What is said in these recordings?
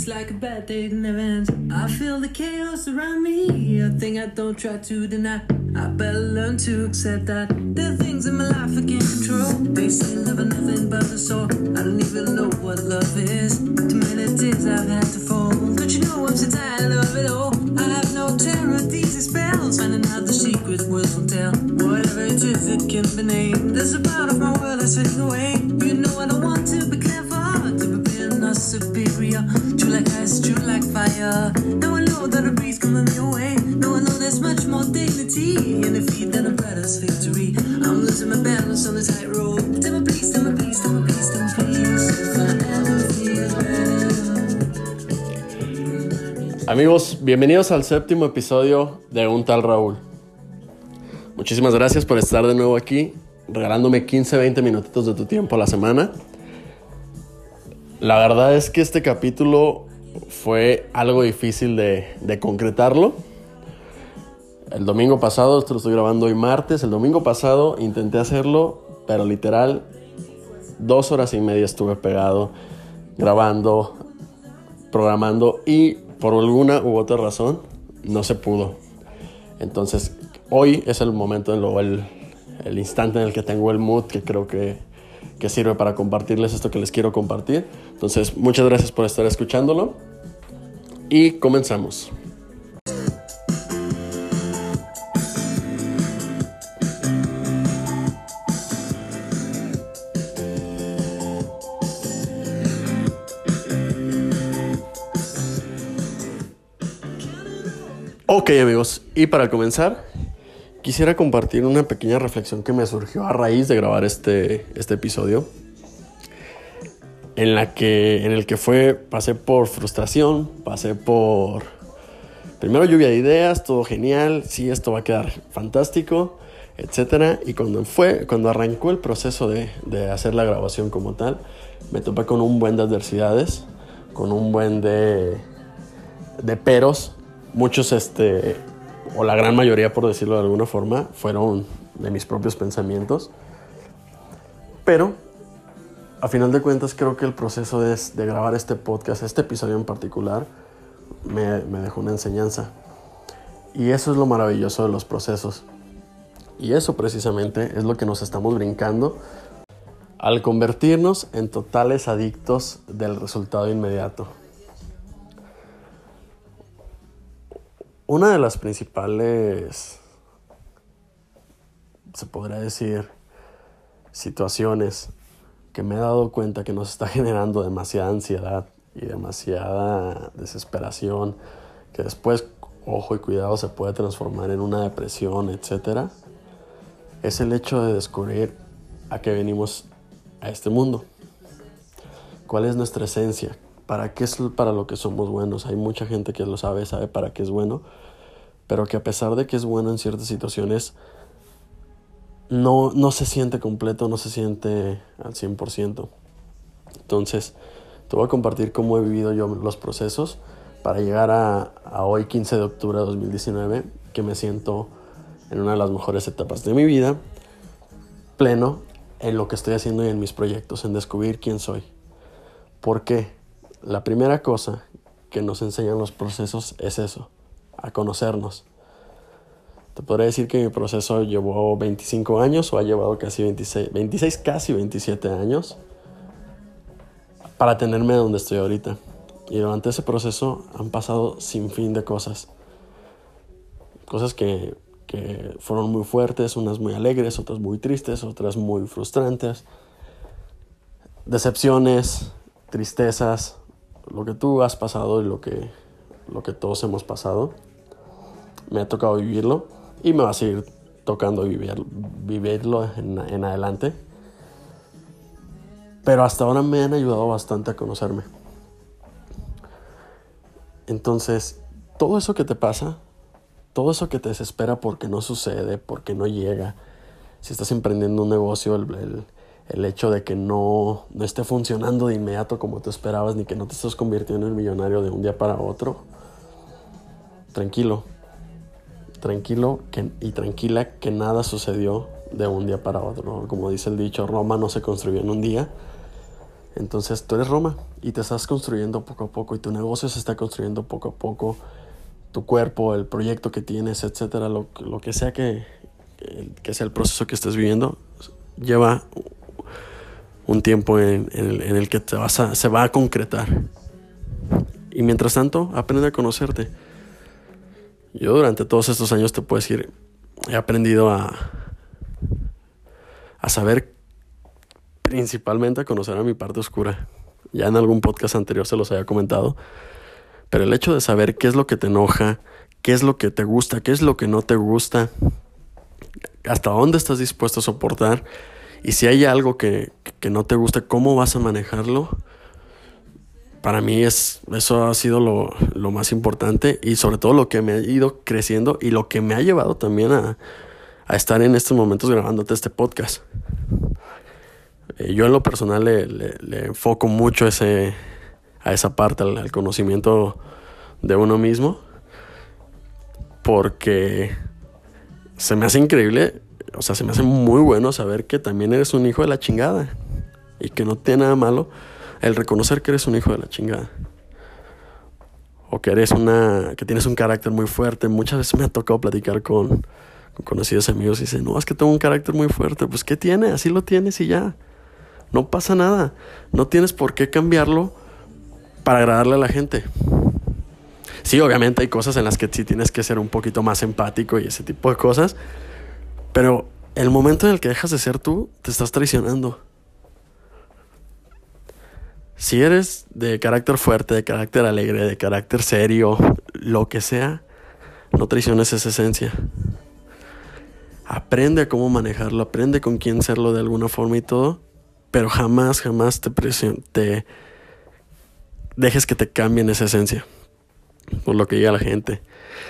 It's like a bad day never ends. I feel the chaos around me, a thing I don't try to deny. I better learn to accept that there are things in my life I can't control. They say love is nothing but a sore. I don't even know what love is. Too many days I've had to fall. Don't you know I'm so tired of it all? I have no terror, these spells. Finding out the secret words will tell. Whatever it is, it can be named. There's a part of my world that's fading away. You know I don't want to be clever, superior. True like ice, true like fire. I know that breeze coming way. I know there's much more dignity in victory. I'm losing my balance on the tightrope. Tell tell. Amigos, bienvenidos al séptimo episodio de Un tal Raúl. Muchísimas gracias por estar de nuevo aquí, regalándome 15, 20 minutitos de tu tiempo a la semana. La verdad es que este capítulo fue algo difícil de, de concretarlo. El domingo pasado, esto lo estoy grabando hoy martes, el domingo pasado intenté hacerlo, pero literal, dos horas y media estuve pegado, grabando, programando y por alguna u otra razón no se pudo. Entonces, hoy es el momento, en lo- el, el instante en el que tengo el mood que creo que, que sirve para compartirles esto que les quiero compartir. Entonces, muchas gracias por estar escuchándolo y comenzamos. Ok amigos, y para comenzar, quisiera compartir una pequeña reflexión que me surgió a raíz de grabar este, este episodio. En la que. En el que fue. Pasé por frustración. Pasé por. Primero lluvia de ideas, todo genial. Sí, esto va a quedar fantástico. Etcétera. Y cuando fue. Cuando arrancó el proceso de, de hacer la grabación como tal. Me topé con un buen de adversidades. Con un buen de. de peros. Muchos, este. O la gran mayoría, por decirlo de alguna forma, fueron de mis propios pensamientos. Pero a final de cuentas creo que el proceso de, de grabar este podcast, este episodio en particular, me, me dejó una enseñanza. Y eso es lo maravilloso de los procesos. Y eso precisamente es lo que nos estamos brincando al convertirnos en totales adictos del resultado inmediato. Una de las principales, se podría decir, situaciones que me he dado cuenta que nos está generando demasiada ansiedad y demasiada desesperación, que después, ojo y cuidado, se puede transformar en una depresión, etcétera, es el hecho de descubrir a qué venimos a este mundo. ¿Cuál es nuestra esencia? ¿Para qué es para lo que somos buenos? Hay mucha gente que lo sabe, sabe para qué es bueno, pero que a pesar de que es bueno en ciertas situaciones, no, no se siente completo, no se siente al 100%. Entonces, te voy a compartir cómo he vivido yo los procesos para llegar a, a hoy, 15 de octubre de 2019, que me siento en una de las mejores etapas de mi vida, pleno en lo que estoy haciendo y en mis proyectos, en descubrir quién soy. ¿Por qué? La primera cosa que nos enseñan los procesos es eso, a conocernos. Te podría decir que mi proceso llevó 25 años o ha llevado casi 26, 26 casi 27 años para tenerme donde estoy ahorita. Y durante ese proceso han pasado sin fin de cosas. Cosas que, que fueron muy fuertes, unas muy alegres, otras muy tristes, otras muy frustrantes. Decepciones, tristezas, lo que tú has pasado y lo que, lo que todos hemos pasado. Me ha tocado vivirlo y me va a seguir tocando vivir, vivirlo en, en adelante. Pero hasta ahora me han ayudado bastante a conocerme. Entonces, todo eso que te pasa, todo eso que te desespera porque no sucede, porque no llega, si estás emprendiendo un negocio, el, el, el hecho de que no, no esté funcionando de inmediato como tú esperabas, ni que no te estés convirtiendo en millonario de un día para otro, tranquilo, tranquilo y tranquila que nada sucedió de un día para otro. Como dice el dicho, Roma no se construyó en un día, Entonces tú eres Roma y te estás construyendo poco a poco y tu negocio se está construyendo poco a poco, tu cuerpo, el proyecto que tienes, etcétera, lo, lo que sea que, que sea el proceso que estés viviendo, lleva un tiempo en, el, en el, que te vas a, se va a concretar. Y mientras tanto, aprende a conocerte. Yo durante todos estos años te puedo decir, he aprendido a, a saber principalmente a conocer a mi parte oscura. Ya en algún podcast anterior se los había comentado. Pero el hecho de saber qué es lo que te enoja, qué es lo que te gusta, qué es lo que no te gusta, hasta dónde estás dispuesto a soportar y si hay algo que, que no te gusta, cómo vas a manejarlo. Para mí es, eso ha sido lo, lo, más importante y sobre todo lo que me ha ido creciendo y lo que me ha llevado también a, a estar en estos momentos grabándote este podcast. Eh, yo en lo personal le, le, enfoco mucho ese, a esa parte, al, conocimiento de uno mismo, porque se me hace increíble, o sea, se me hace muy bueno saber que también eres un hijo de la chingada y que no tiene nada malo el reconocer que eres un hijo de la chingada. O que eres una, que tienes un carácter muy fuerte. Muchas veces me ha tocado platicar con, conocidos amigos y dicen, no, es que tengo un carácter muy fuerte. Pues, ¿qué tiene? Así lo tienes y ya. No pasa nada. No tienes por qué cambiarlo para agradarle a la gente. Sí, obviamente hay cosas en las que sí tienes que ser un poquito más empático y ese tipo de cosas. Pero el momento en el que dejas de ser tú, te estás traicionando. Si eres de carácter fuerte, de carácter alegre, de carácter serio, lo que sea, no traiciones esa esencia. Aprende a cómo manejarlo, aprende con quién serlo de alguna forma y todo, pero jamás, jamás te, te dejes que te cambien esa esencia. Por lo que diga la gente.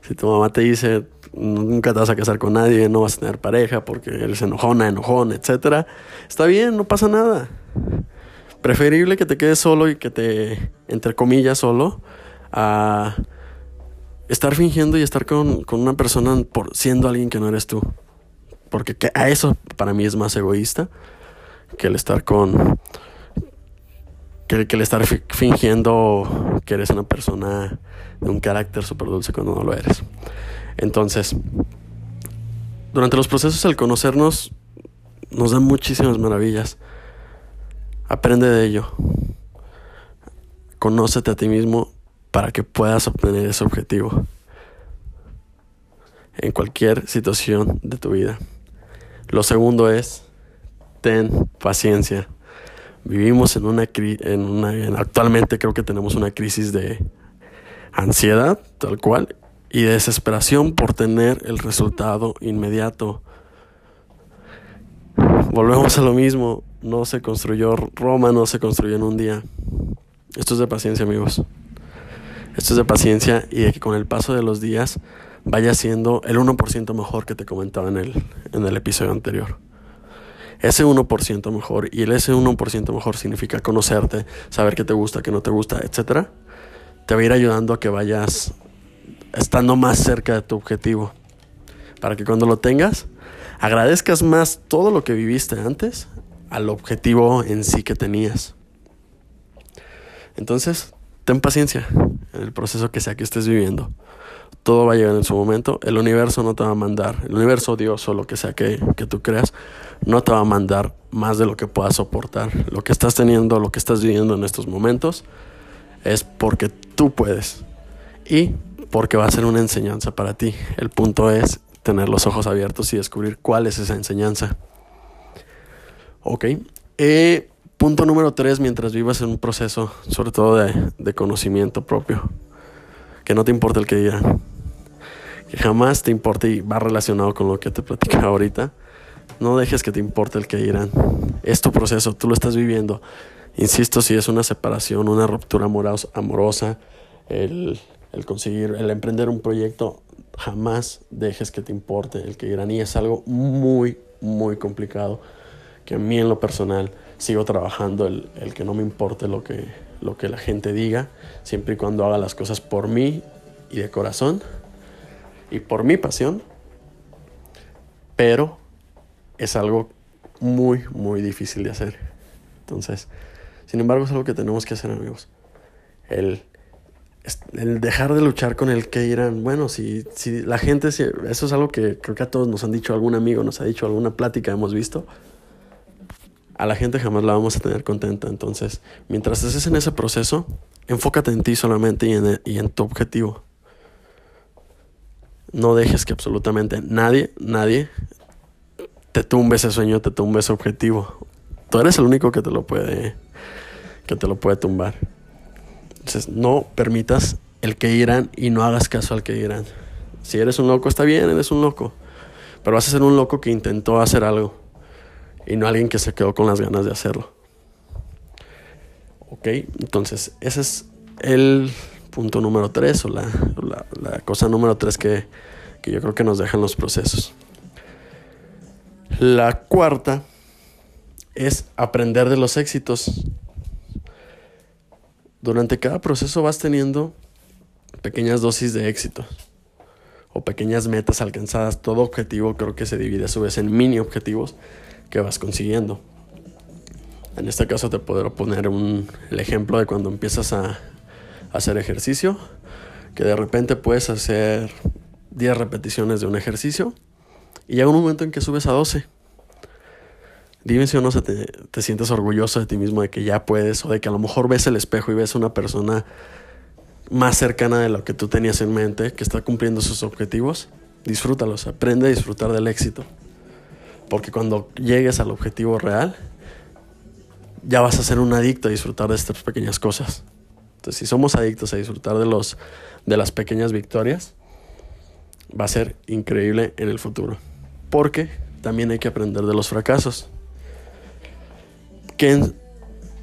Si tu mamá te dice, nunca te vas a casar con nadie, no vas a tener pareja porque eres enojona, enojón, etc. Está bien, no pasa nada. Preferible que te quedes solo y que te, entre comillas, solo, a estar fingiendo y estar con, con una persona por siendo alguien que no eres tú. Porque a eso para mí es más egoísta que el estar con. Que, el estar fingiendo que eres una persona de un carácter súper dulce cuando no lo eres. Entonces, durante los procesos al conocernos, nos dan muchísimas maravillas. Aprende de ello. Conócete a ti mismo para que puedas obtener ese objetivo en cualquier situación de tu vida. Lo segundo es, ten paciencia. Vivimos en una, en una actualmente creo que tenemos una crisis de ansiedad, tal cual, y desesperación por tener el resultado inmediato. Volvemos a lo mismo, no se construyó Roma, no se construyó en un día. Esto es de paciencia, amigos. Esto es de paciencia y de que con el paso de los días vaya siendo el 1% mejor que te comentaba en el, en el episodio anterior. Ese 1% mejor y el ese 1% mejor significa conocerte, saber qué te gusta, qué no te gusta, etc. Te va a ir ayudando a que vayas estando más cerca de tu objetivo. Para que cuando lo tengas, agradezcas más todo lo que viviste antes al objetivo en sí que tenías. Entonces, ten paciencia en el proceso que sea que estés viviendo todo va a llegar en su momento. El universo no te va a mandar, el universo, Dios o lo que sea que, que, tú creas, no te va a mandar más de lo que puedas soportar. Lo que estás teniendo, lo que estás viviendo en estos momentos, es porque tú puedes y porque va a ser una enseñanza para ti. El punto es tener los ojos abiertos y descubrir cuál es esa enseñanza. Ok. Eh, punto número tres, mientras vivas en un proceso, sobre todo de, de conocimiento propio que no te importa el que dirán. Que jamás te importe y va relacionado con lo que te platicaba ahorita. No dejes que te importe el que dirán. Es tu proceso, tú lo estás viviendo. Insisto, si es una separación, una ruptura amorosa, el, el conseguir, el emprender un proyecto, jamás dejes que te importe el que dirán. Y es algo muy, muy complicado. Que a mí en lo personal sigo trabajando el, el que no me importe lo que, lo que la gente diga, siempre y cuando haga las cosas por mí y de corazón y por mi pasión. Pero es algo muy, muy difícil de hacer. Entonces, Sin embargo, es algo que tenemos que hacer, amigos. El, el dejar de luchar con el que dirán. Bueno, si, si la gente, eso es algo que creo que a todos nos han dicho, algún amigo nos ha dicho, alguna plática hemos visto. A la gente jamás la vamos a tener contenta. Entonces, mientras estés en ese proceso, enfócate en ti solamente y en, tu objetivo. No dejes que absolutamente nadie, nadie te tumbe ese sueño, te tumbe ese objetivo. Tú eres el único que te lo puede que te lo puede tumbar. Entonces, no permitas el que irán y no hagas caso al que irán. Si eres un loco, está bien, eres un loco. Pero vas a ser un loco que intentó hacer algo y no alguien que se quedó con las ganas de hacerlo. Ok, entonces ese es el punto número tres o la, la, cosa número tres que, que yo creo que nos dejan los procesos. La cuarta es aprender de los éxitos. Durante cada proceso vas teniendo pequeñas dosis de éxito o pequeñas metas alcanzadas. Todo objetivo creo que se divide a su vez en mini objetivos que vas consiguiendo. En este caso te puedo poner un, el ejemplo de cuando empiezas a, hacer ejercicio, que de repente puedes hacer 10 repeticiones de un ejercicio y llega un momento en que subes a 12 Dime si o no te, te, sientes orgulloso de ti mismo, de que ya puedes, o de que a lo mejor ves el espejo y ves una persona más cercana de lo que tú tenías en mente, que está cumpliendo sus objetivos. Disfrútalos, aprende a disfrutar del éxito. Porque cuando llegues al objetivo real, ya vas a ser un adicto a disfrutar de estas pequeñas cosas. Entonces, si somos adictos a disfrutar de, los, de las pequeñas victorias, va a ser increíble en el futuro. Porque también hay que aprender de los fracasos que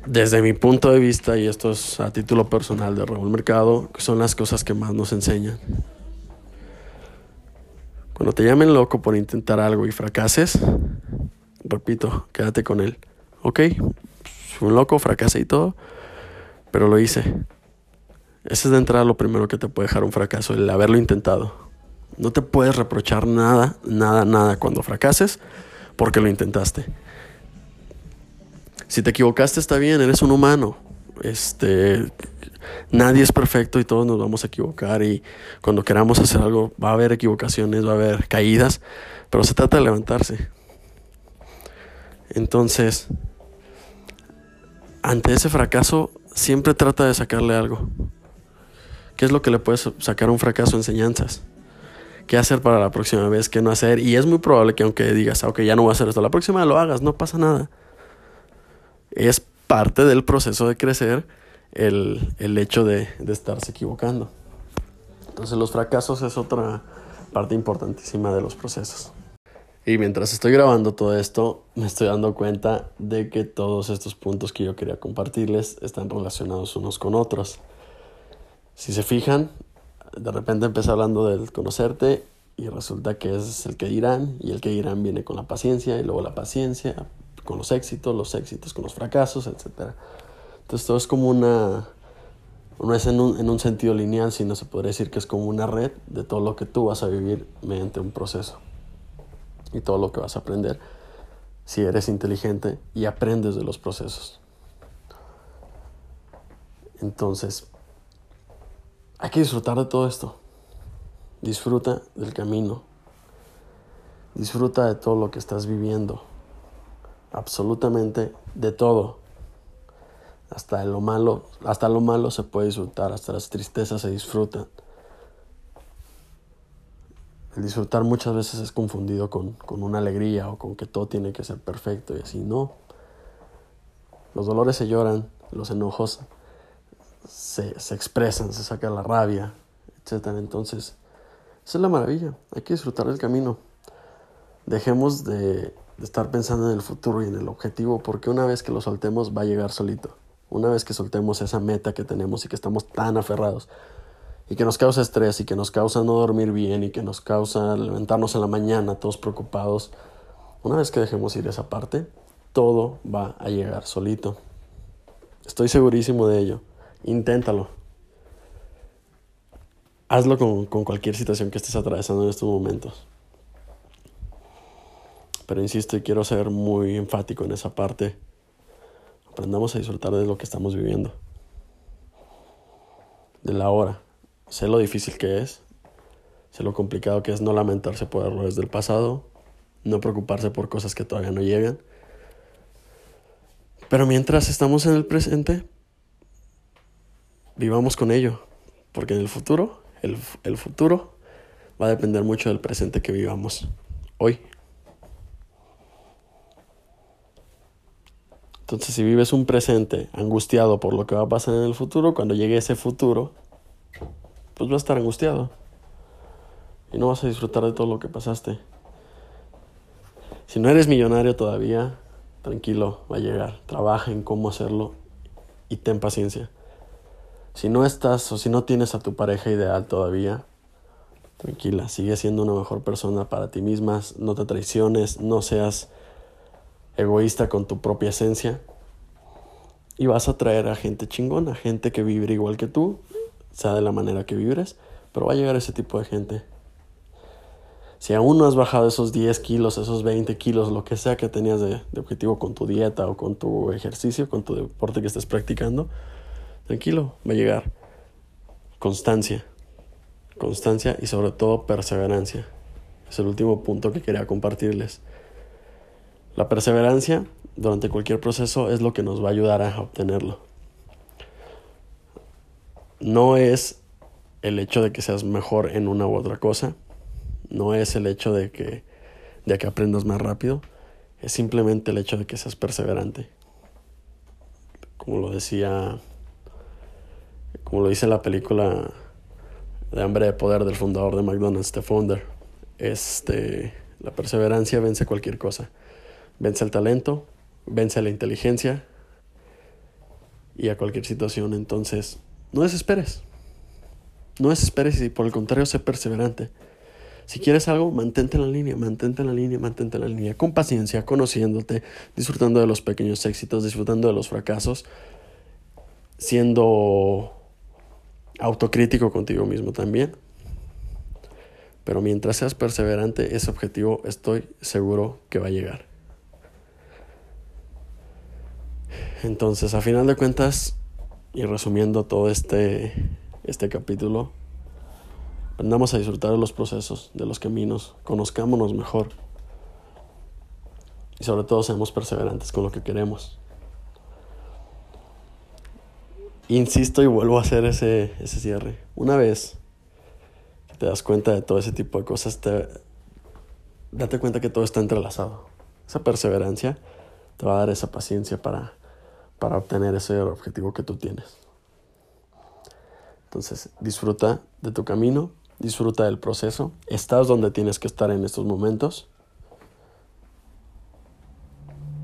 desde mi punto de vista, y esto es a título personal de Raúl Mercado, son las cosas que más nos enseñan. Cuando te llamen loco por intentar algo y fracases, repito, quédate con él. Ok, fui un loco, fracasé y todo, pero lo hice. Ese es de entrada lo primero que te puede dejar un fracaso, el haberlo intentado. No te puedes reprochar nada, nada, nada cuando fracases porque lo intentaste. Si te equivocaste está bien, eres un humano. Este, nadie es perfecto y todos nos vamos a equivocar y cuando queramos hacer algo va a haber equivocaciones, va a haber caídas, pero se trata de levantarse. Entonces, ante ese fracaso, siempre trata de sacarle algo. ¿Qué es lo que le puedes sacar a un fracaso? Enseñanzas. ¿Qué hacer para la próxima vez? ¿Qué no hacer? Y es muy probable que aunque digas, ah, ok, ya no voy a hacer esto, la próxima lo hagas, no pasa nada es parte del proceso de crecer el, hecho de, de estarse equivocando. Entonces los fracasos es otra parte importantísima de los procesos. Y mientras estoy grabando todo esto, me estoy dando cuenta de que todos estos puntos que yo quería compartirles están relacionados unos con otros. Si se fijan, de repente empecé hablando del conocerte y resulta que es el que dirán y el que dirán viene con la paciencia y luego la paciencia con los éxitos, los éxitos con los fracasos, etc. Entonces todo es como una, no es en un, en un sentido lineal, sino se podría decir que es como una red de todo lo que tú vas a vivir mediante un proceso y todo lo que vas a aprender si eres inteligente y aprendes de los procesos. Entonces, hay que disfrutar de todo esto. Disfruta del camino. Disfruta de todo lo que estás viviendo absolutamente de todo. Hasta lo malo, hasta lo malo se puede disfrutar, hasta las tristezas se disfrutan. El disfrutar muchas veces es confundido con, con una alegría o con que todo tiene que ser perfecto y así no. Los dolores se lloran, los enojos se, se expresan, se saca la rabia, etc. Entonces, esa es la maravilla, hay que disfrutar del camino. Dejemos de de estar pensando en el futuro y en el objetivo, porque una vez que lo soltemos va a llegar solito. Una vez que soltemos esa meta que tenemos y que estamos tan aferrados y que nos causa estrés y que nos causa no dormir bien y que nos causa levantarnos en la mañana todos preocupados, una vez que dejemos ir esa parte, todo va a llegar solito. Estoy segurísimo de ello. Inténtalo. Hazlo con, con cualquier situación que estés atravesando en estos momentos. Pero insisto y quiero ser muy enfático en esa parte. Aprendamos a disfrutar de lo que estamos viviendo, de la hora. Sé lo difícil que es, sé lo complicado que es no lamentarse por errores del pasado, no preocuparse por cosas que todavía no llegan. Pero mientras estamos en el presente, vivamos con ello, porque en el futuro, el, el futuro va a depender mucho del presente que vivamos hoy. Entonces, si vives un presente angustiado por lo que va a pasar en el futuro, cuando llegue ese futuro, pues vas a estar angustiado. Y no vas a disfrutar de todo lo que pasaste. Si no eres millonario todavía, tranquilo, va a llegar. Trabaja en cómo hacerlo y ten paciencia. Si no estás o si no tienes a tu pareja ideal todavía, tranquila, sigue siendo una mejor persona para ti misma, no te traiciones, no seas egoísta con tu propia esencia. Y vas a traer a gente chingona, gente que vibre igual que tú, sea de la manera que vibres, pero va a llegar ese tipo de gente. Si aún no has bajado esos 10 kilos, esos 20 kilos, lo que sea que tenías de, de objetivo con tu dieta o con tu ejercicio, con tu deporte que estés practicando, tranquilo, va a llegar. Constancia. Constancia y sobre todo perseverancia. Es el último punto que quería compartirles. La perseverancia durante cualquier proceso es lo que nos va a ayudar a obtenerlo. No es el hecho de que seas mejor en una u otra cosa, no es el hecho de que, de que aprendas más rápido, es simplemente el hecho de que seas perseverante. Como lo decía, como lo dice la película de Hambre de Poder del fundador de McDonald's, The Founder, este, la perseverancia vence cualquier cosa. Vence el talento, vence la inteligencia y a cualquier situación. Entonces, no desesperes. No desesperes y por el contrario, sé perseverante. Si quieres algo, mantente en la línea, mantente en la línea, mantente en la línea, con paciencia, conociéndote, disfrutando de los pequeños éxitos, disfrutando de los fracasos, siendo autocrítico contigo mismo también. Pero mientras seas perseverante, ese objetivo estoy seguro que va a llegar. Entonces, a final de cuentas, y resumiendo todo este, este capítulo, aprendamos a disfrutar de los procesos, de los caminos, conozcámonos mejor y sobre todo seamos perseverantes con lo que queremos. Insisto y vuelvo a hacer ese, ese cierre. Una vez que te das cuenta de todo ese tipo de cosas, te, date cuenta que todo está entrelazado. Esa perseverancia te va a dar esa paciencia para para obtener ese objetivo que tú tienes. Entonces, disfruta de tu camino, disfruta del proceso, estás donde tienes que estar en estos momentos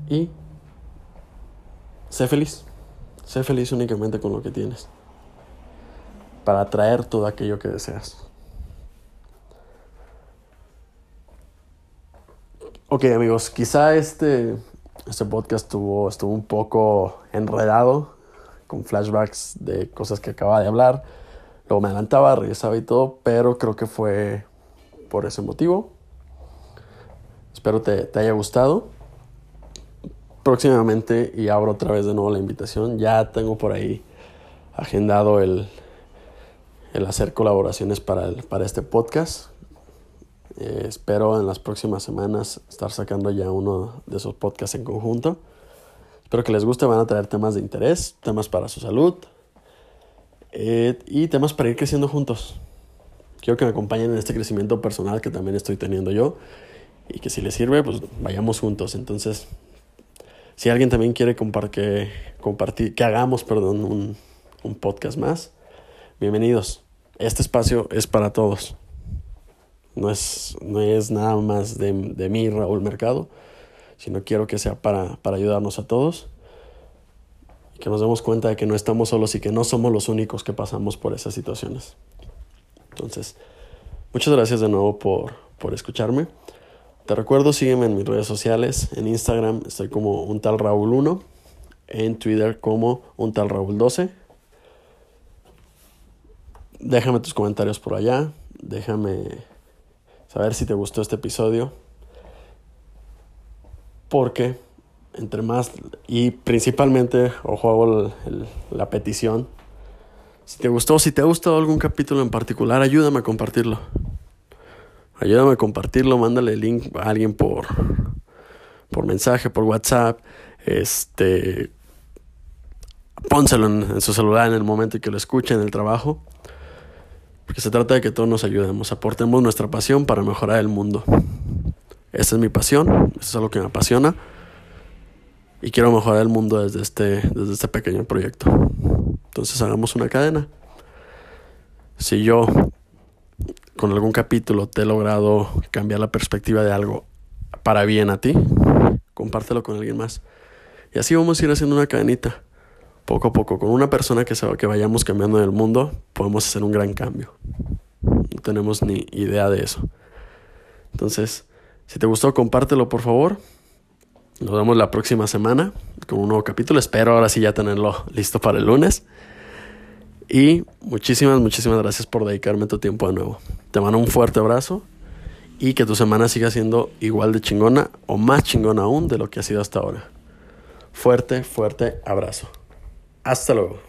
y sé feliz, sé feliz únicamente con lo que tienes para atraer todo aquello que deseas. Ok amigos, quizá este este podcast estuvo, estuvo un poco enredado, con flashbacks de cosas que acababa de hablar. Luego me adelantaba, regresaba y todo, pero creo que fue por ese motivo. Espero te, te haya gustado. Próximamente, y abro otra vez de nuevo la invitación, ya tengo por ahí agendado el, el hacer colaboraciones para, el, para este podcast. Eh, espero en las próximas semanas estar sacando ya uno de esos podcasts en conjunto. Espero que les guste, van a traer temas de interés, temas para su salud eh, y temas para ir creciendo juntos. Quiero que me acompañen en este crecimiento personal que también estoy teniendo yo y que si les sirve, pues vayamos juntos. Entonces, si alguien también quiere compartir, que hagamos, perdón, un podcast más, bienvenidos. Este espacio es para todos. No es, no es nada más de, de mí, Raúl Mercado, sino quiero que sea para, para ayudarnos a todos. Que nos demos cuenta de que no estamos solos y que no somos los únicos que pasamos por esas situaciones. Entonces, muchas gracias de nuevo por, por escucharme. Te recuerdo, sígueme en mis redes sociales. En Instagram estoy como un tal Raúl 1. En Twitter como un tal Raúl 12. Déjame tus comentarios por allá. Déjame saber si te gustó este episodio. Porque entre más y principalmente, ojo, hago la petición. Si te gustó, si te ha gustado algún capítulo en particular, ayúdame a compartirlo. Ayúdame a compartirlo, mándale el link a alguien por, por mensaje, por WhatsApp. Este, pónselo en, su celular en el momento en que lo escuche en el trabajo. Porque se trata de que todos nos ayudemos, aportemos nuestra pasión para mejorar el mundo. Esa es mi pasión, eso es algo que me apasiona. Y quiero mejorar el mundo desde este, desde este pequeño proyecto. Entonces hagamos una cadena. Si yo con algún capítulo te he logrado cambiar la perspectiva de algo para bien a ti, compártelo con alguien más. Y así vamos a ir haciendo una cadenita. Poco a poco, con una persona que, se, que vayamos cambiando en el mundo, podemos hacer un gran cambio. No tenemos ni idea de eso. Entonces, si te gustó, compártelo por favor. Nos vemos la próxima semana con un nuevo capítulo. Espero ahora sí ya tenerlo listo para el lunes. Y muchísimas, muchísimas gracias por dedicarme tu tiempo de nuevo. Te mando un fuerte abrazo y que tu semana siga siendo igual de chingona o más chingona aún de lo que ha sido hasta ahora. Fuerte, fuerte abrazo. Hasta luego.